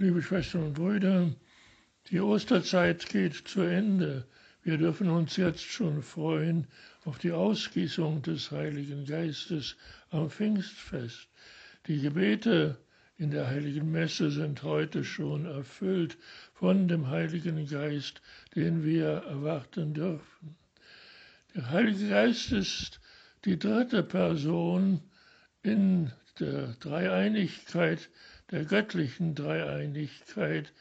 Liebe Schwestern und Brüder, die Osterzeit geht zu Ende. Wir dürfen uns jetzt schon freuen auf die Ausgießung des Heiligen Geistes am Pfingstfest. Die Gebete in der Heiligen Messe sind heute schon erfüllt von dem Heiligen Geist, den wir erwarten dürfen. Der Heilige Geist ist die dritte Person in der Dreieinigkeit, der göttlichen Dreieinigkeit.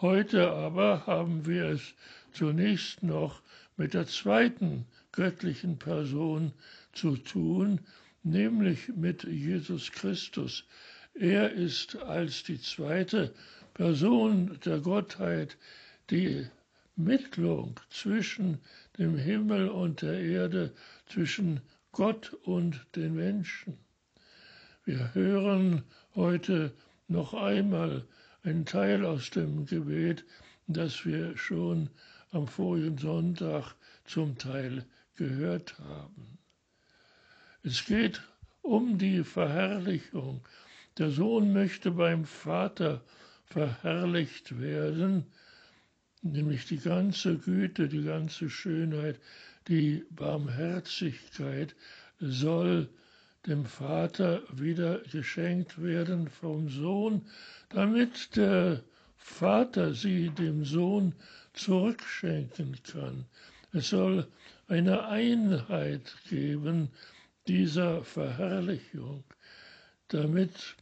Heute aber haben wir es zunächst noch mit der zweiten göttlichen Person zu tun, nämlich mit Jesus Christus. Er ist als die zweite Person der Gottheit die Mittlung zwischen dem Himmel und der Erde, zwischen Gott und den Menschen. Wir hören heute noch einmal einen Teil aus dem Gebet, das wir schon am vorigen Sonntag zum Teil gehört haben. Es geht um die Verherrlichung. Der Sohn möchte beim Vater verherrlicht werden, nämlich die ganze Güte, die ganze Schönheit, die Barmherzigkeit soll dem Vater wieder geschenkt werden vom Sohn, damit der Vater sie dem Sohn zurückschenken kann. Es soll eine Einheit geben dieser Verherrlichung, damit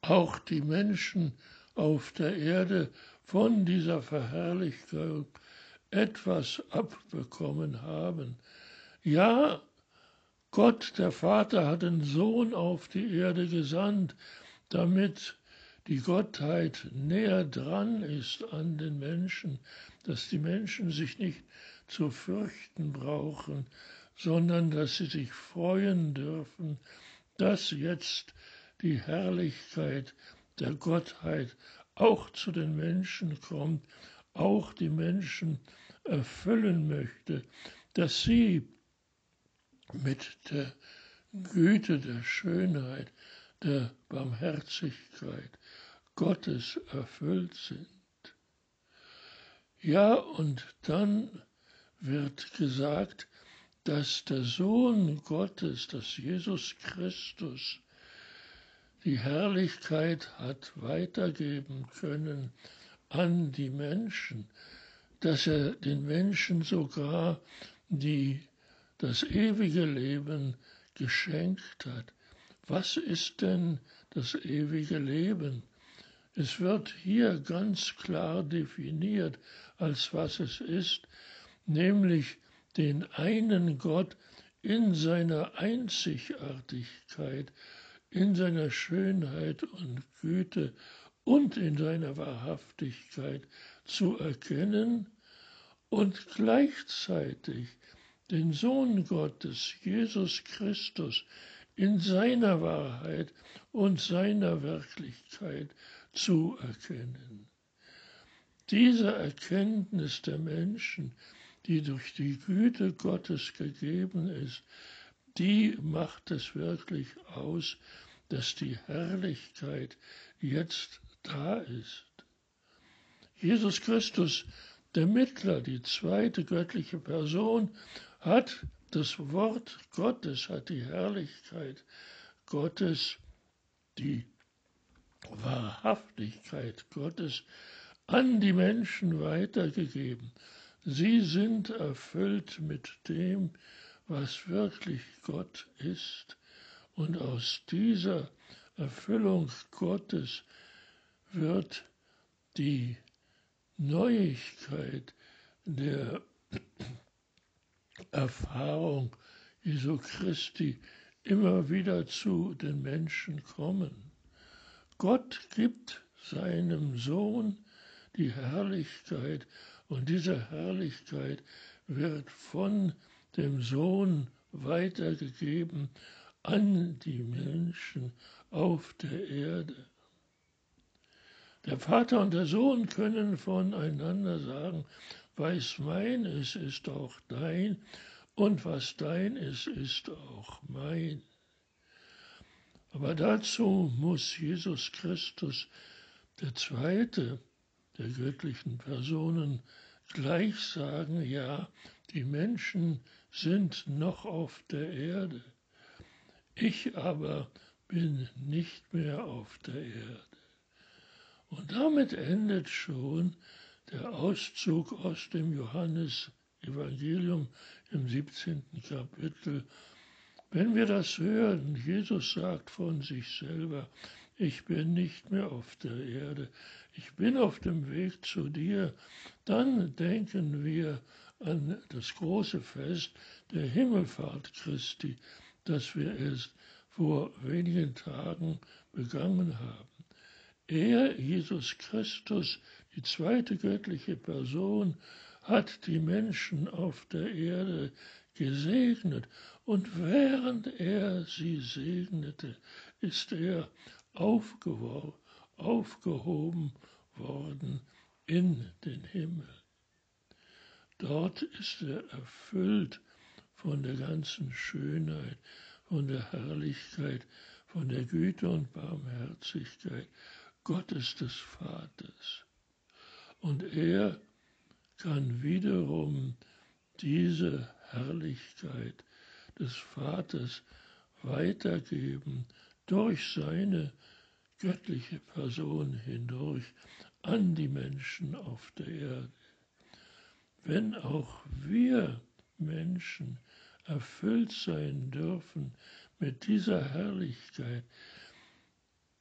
auch die Menschen auf der Erde von dieser Verherrlichung etwas abbekommen haben. Ja, Gott, der Vater, hat den Sohn auf die Erde gesandt, damit die Gottheit näher dran ist an den Menschen, dass die Menschen sich nicht zu fürchten brauchen, sondern dass sie sich freuen dürfen, dass jetzt die Herrlichkeit der Gottheit auch zu den Menschen kommt, auch die Menschen erfüllen möchte, dass sie mit der Güte, der Schönheit, der Barmherzigkeit Gottes erfüllt sind. Ja, und dann wird gesagt, dass der Sohn Gottes, dass Jesus Christus die Herrlichkeit hat weitergeben können an die Menschen, dass er den Menschen sogar die, das ewige Leben geschenkt hat. Was ist denn das ewige Leben? Es wird hier ganz klar definiert, als was es ist, nämlich den einen Gott in seiner Einzigartigkeit, in seiner Schönheit und Güte und in seiner Wahrhaftigkeit zu erkennen und gleichzeitig den Sohn Gottes, Jesus Christus, in seiner Wahrheit und seiner Wirklichkeit zu erkennen. Diese Erkenntnis der Menschen, die durch die Güte Gottes gegeben ist, die macht es wirklich aus, dass die Herrlichkeit jetzt da ist. Jesus Christus, der Mittler, die zweite göttliche Person, hat das Wort Gottes, hat die Herrlichkeit Gottes, die Wahrhaftigkeit Gottes an die Menschen weitergegeben. Sie sind erfüllt mit dem, was wirklich Gott ist. Und aus dieser Erfüllung Gottes wird die Neuigkeit der Erfahrung Jesu Christi immer wieder zu den Menschen kommen. Gott gibt seinem Sohn die Herrlichkeit und diese Herrlichkeit wird von dem Sohn weitergegeben an die Menschen auf der Erde. Der Vater und der Sohn können voneinander sagen, was mein ist, ist auch dein, und was dein ist, ist auch mein. Aber dazu muss Jesus Christus der zweite der göttlichen Personen gleich sagen, ja, die Menschen sind noch auf der Erde, ich aber bin nicht mehr auf der Erde. Und damit endet schon der Auszug aus dem Johannesevangelium im 17. Kapitel. Wenn wir das hören, Jesus sagt von sich selber, ich bin nicht mehr auf der Erde, ich bin auf dem Weg zu dir, dann denken wir an das große Fest der Himmelfahrt Christi, das wir erst vor wenigen Tagen begangen haben. Er, Jesus Christus, die zweite göttliche Person, hat die Menschen auf der Erde gesegnet und während er sie segnete, ist er aufgehoben worden in den Himmel. Dort ist er erfüllt von der ganzen Schönheit, von der Herrlichkeit, von der Güte und Barmherzigkeit Gottes des Vaters. Und er kann wiederum diese Herrlichkeit des Vaters weitergeben durch seine göttliche Person hindurch an die Menschen auf der Erde. Wenn auch wir Menschen erfüllt sein dürfen mit dieser Herrlichkeit,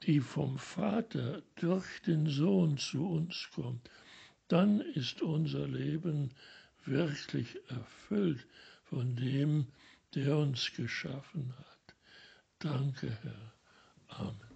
die vom Vater durch den Sohn zu uns kommt, dann ist unser Leben wirklich erfüllt von dem, der uns geschaffen hat. Danke, Herr. Amen.